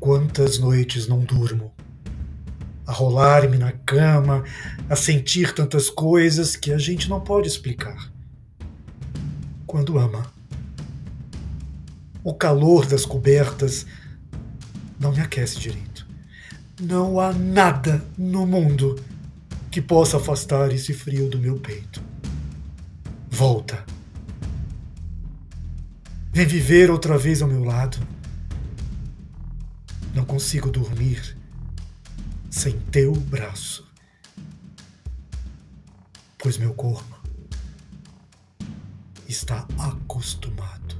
Quantas noites não durmo? A rolar-me na cama, a sentir tantas coisas que a gente não pode explicar. Quando ama. O calor das cobertas não me aquece direito. Não há nada no mundo que possa afastar esse frio do meu peito. Volta. Vem viver outra vez ao meu lado. Não consigo dormir sem teu braço, pois meu corpo está acostumado.